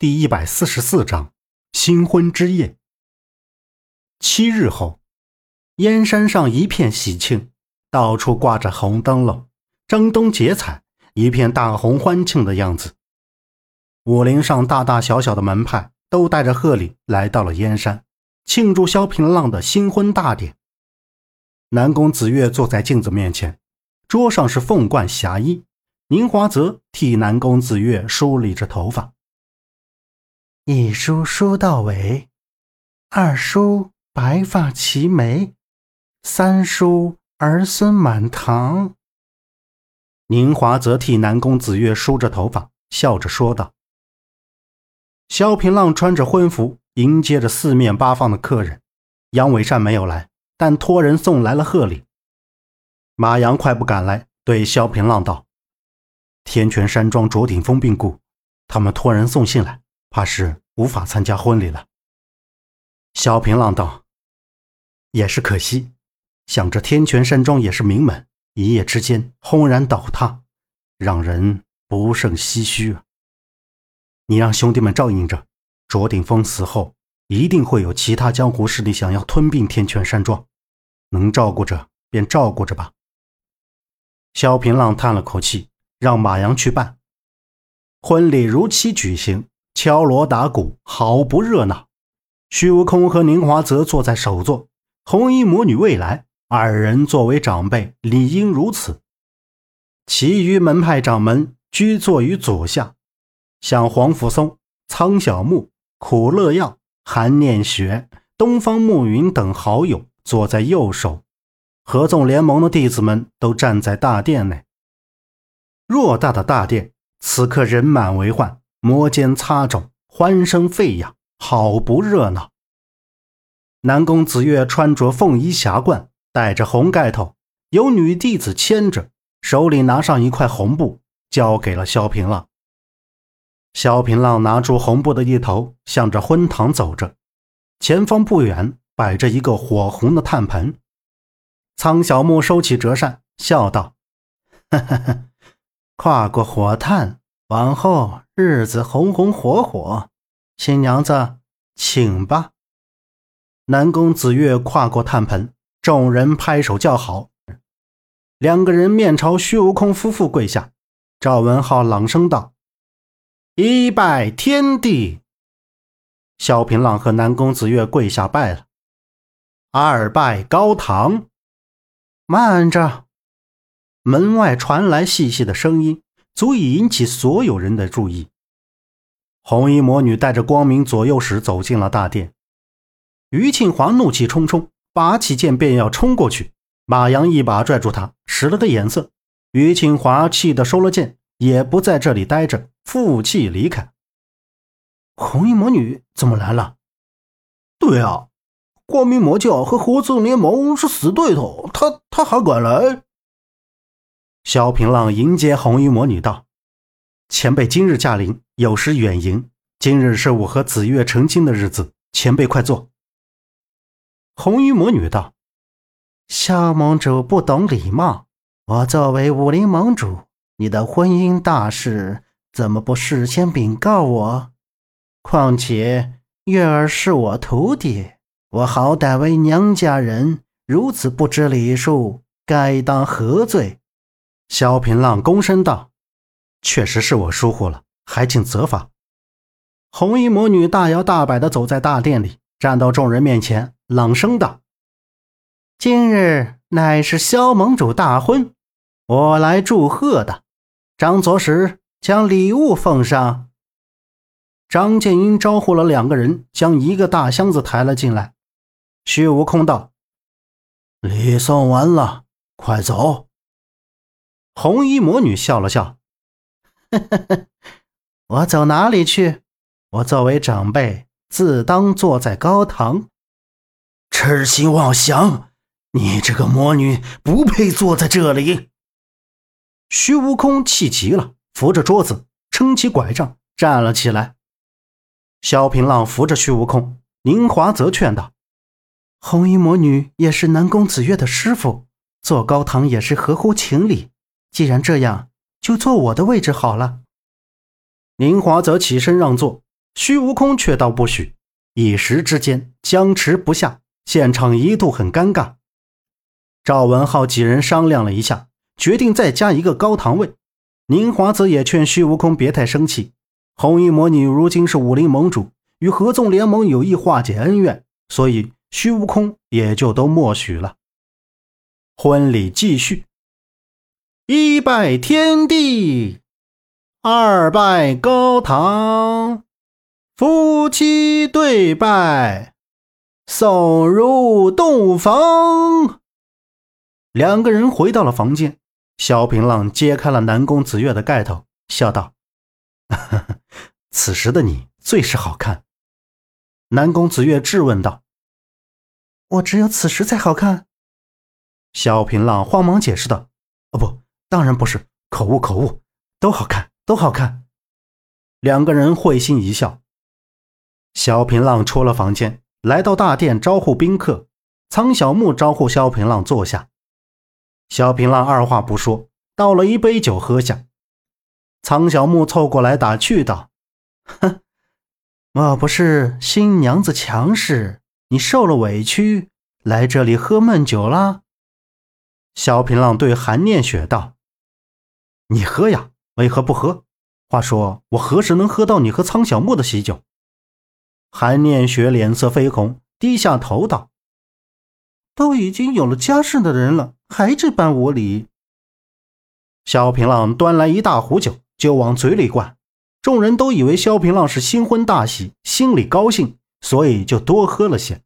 第一百四十四章新婚之夜。七日后，燕山上一片喜庆，到处挂着红灯笼，张灯结彩，一片大红欢庆的样子。武林上大大小小的门派都带着贺礼来到了燕山，庆祝萧平浪的新婚大典。南宫子月坐在镜子面前，桌上是凤冠霞衣，宁华泽替南宫子月梳理着头发。一梳梳到尾，二梳白发齐眉，三梳儿孙满堂。宁华则替南宫子月梳着头发，笑着说道。萧平浪穿着婚服迎接着四面八方的客人，杨伟善没有来，但托人送来了贺礼。马阳快步赶来，对萧平浪道：“天泉山庄卓鼎峰病故，他们托人送信来，怕是无法参加婚礼了。”萧平浪道：“也是可惜，想着天泉山庄也是名门，一夜之间轰然倒塌，让人不胜唏嘘啊。”你让兄弟们照应着，卓鼎峰死后，一定会有其他江湖势力想要吞并天泉山庄，能照顾着便照顾着吧。萧平浪叹了口气，让马阳去办。婚礼如期举行，敲锣打鼓，好不热闹。虚无空和宁华则坐在首座，红衣魔女未来，二人作为长辈，理应如此。其余门派掌门居坐于左下。像黄甫松、苍小木、苦乐药、韩念雪、东方暮云等好友坐在右手，合纵联盟的弟子们都站在大殿内。偌大的大殿，此刻人满为患，摩肩擦踵，欢声沸扬，好不热闹。南宫子月穿着凤衣霞冠，戴着红盖头，有女弟子牵着，手里拿上一块红布，交给了萧平浪。萧平浪拿出红布的一头，向着婚堂走着。前方不远摆着一个火红的炭盆。苍小木收起折扇，笑道：“哈哈哈，跨过火炭，往后日子红红火火。新娘子，请吧。”南宫子月跨过炭盆，众人拍手叫好。两个人面朝虚无空夫妇跪下。赵文浩朗声道。一拜天地，萧平浪和南宫子月跪下拜了。二拜高堂，慢着！门外传来细细的声音，足以引起所有人的注意。红衣魔女带着光明左右使走进了大殿。于庆华怒气冲冲，拔起剑便要冲过去。马阳一把拽住他，使了个眼色。于庆华气得收了剑。也不在这里待着，负气离开。红衣魔女怎么来了？对啊，光明魔教和合纵联盟是死对头，他他还敢来？萧平浪迎接红衣魔女道：“前辈今日驾临，有失远迎。今日是我和紫月成亲的日子，前辈快坐。”红衣魔女道：“萧盟主不懂礼貌，我作为武林盟主。”你的婚姻大事怎么不事先禀告我？况且月儿是我徒弟，我好歹为娘家人，如此不知礼数，该当何罪？萧平浪躬身道：“确实是我疏忽了，还请责罚。”红衣魔女大摇大摆地走在大殿里，站到众人面前，朗声道：“今日乃是萧盟主大婚，我来祝贺的。”张左石将礼物奉上。张建英招呼了两个人，将一个大箱子抬了进来。虚无空道：“礼送完了，快走。”红衣魔女笑了笑：“，我走哪里去？我作为长辈，自当坐在高堂。痴心妄想！你这个魔女不配坐在这里。”虚无空气急了，扶着桌子，撑起拐杖站了起来。萧平浪扶着虚无空，宁华则劝道：“红衣魔女也是南宫子月的师傅，坐高堂也是合乎情理。既然这样，就坐我的位置好了。”宁华则起身让座，虚无空却道不许，一时之间僵持不下，现场一度很尴尬。赵文浩几人商量了一下，决定再加一个高堂位。宁华则也劝虚无空别太生气，红衣魔女如今是武林盟主，与合纵联盟有意化解恩怨，所以虚无空也就都默许了。婚礼继续，一拜天地，二拜高堂，夫妻对拜，送入洞房。两个人回到了房间。萧平浪揭开了南宫子月的盖头，笑道：“ 此时的你最是好看。”南宫子月质问道：“我只有此时才好看？”萧平浪慌忙解释道：“哦不，当然不是，口误口误，都好看，都好看。”两个人会心一笑。萧平浪出了房间，来到大殿招呼宾客。苍小木招呼萧平浪坐下。萧平浪二话不说，倒了一杯酒喝下。苍小木凑过来打趣道：“哼，我不是新娘子强势，你受了委屈来这里喝闷酒啦。”萧平浪对韩念雪道：“你喝呀，为何不喝？话说我何时能喝到你和苍小木的喜酒？”韩念雪脸色绯红，低下头道：“都已经有了家室的人了。”还这般无礼！萧平浪端来一大壶酒，就往嘴里灌。众人都以为萧平浪是新婚大喜，心里高兴，所以就多喝了些。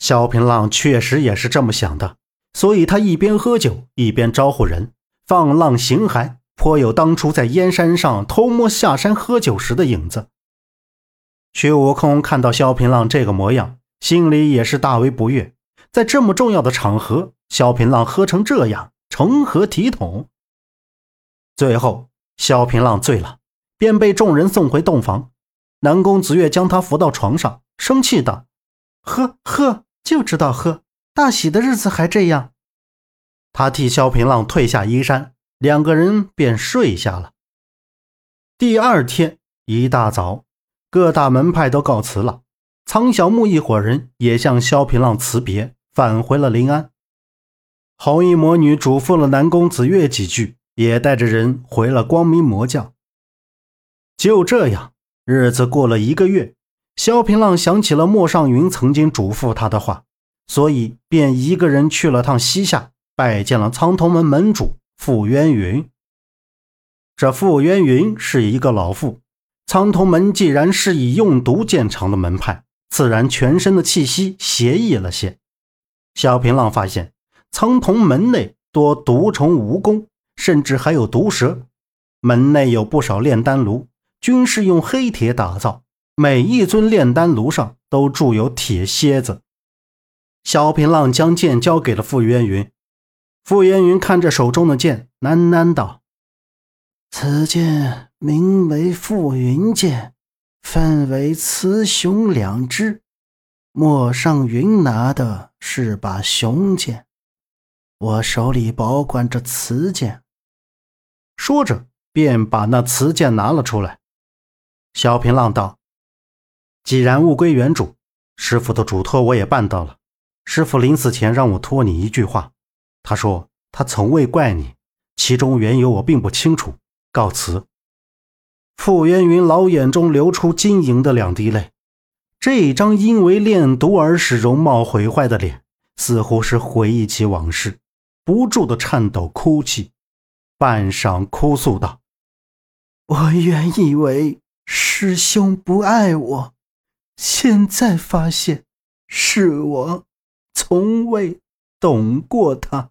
萧平浪确实也是这么想的，所以他一边喝酒一边招呼人，放浪形骸，颇有当初在燕山上偷摸下山喝酒时的影子。薛悟空看到萧平浪这个模样，心里也是大为不悦，在这么重要的场合。萧平浪喝成这样，成何体统？最后，萧平浪醉了，便被众人送回洞房。南宫子月将他扶到床上，生气道：“喝喝，就知道喝！大喜的日子还这样。”他替萧平浪褪下衣衫，两个人便睡下了。第二天一大早，各大门派都告辞了，苍小木一伙人也向萧平浪辞别，返回了临安。红衣魔女嘱咐了南宫子月几句，也带着人回了光明魔教。就这样，日子过了一个月，萧平浪想起了莫尚云曾经嘱咐他的话，所以便一个人去了趟西夏，拜见了苍铜门门主傅渊云。这傅渊云是一个老妇，苍铜门既然是以用毒见长的门派，自然全身的气息邪异了些。萧平浪发现。苍铜门内多毒虫蜈蚣，甚至还有毒蛇。门内有不少炼丹炉，均是用黑铁打造，每一尊炼丹炉上都铸有铁蝎子。萧平浪将剑交给了傅渊云，傅渊云看着手中的剑，喃喃道：“此剑名为傅云剑，分为雌雄两支。莫上云拿的是把雄剑。”我手里保管着雌剑，说着便把那雌剑拿了出来。萧平浪道：“既然物归原主，师傅的嘱托我也办到了。师傅临死前让我托你一句话，他说他从未怪你，其中缘由我并不清楚。告辞。”傅渊云老眼中流出晶莹的两滴泪，这一张因为炼毒而使容貌毁坏的脸，似乎是回忆起往事。不住的颤抖，哭泣，半晌哭诉道：“我原以为师兄不爱我，现在发现是我从未懂过他。”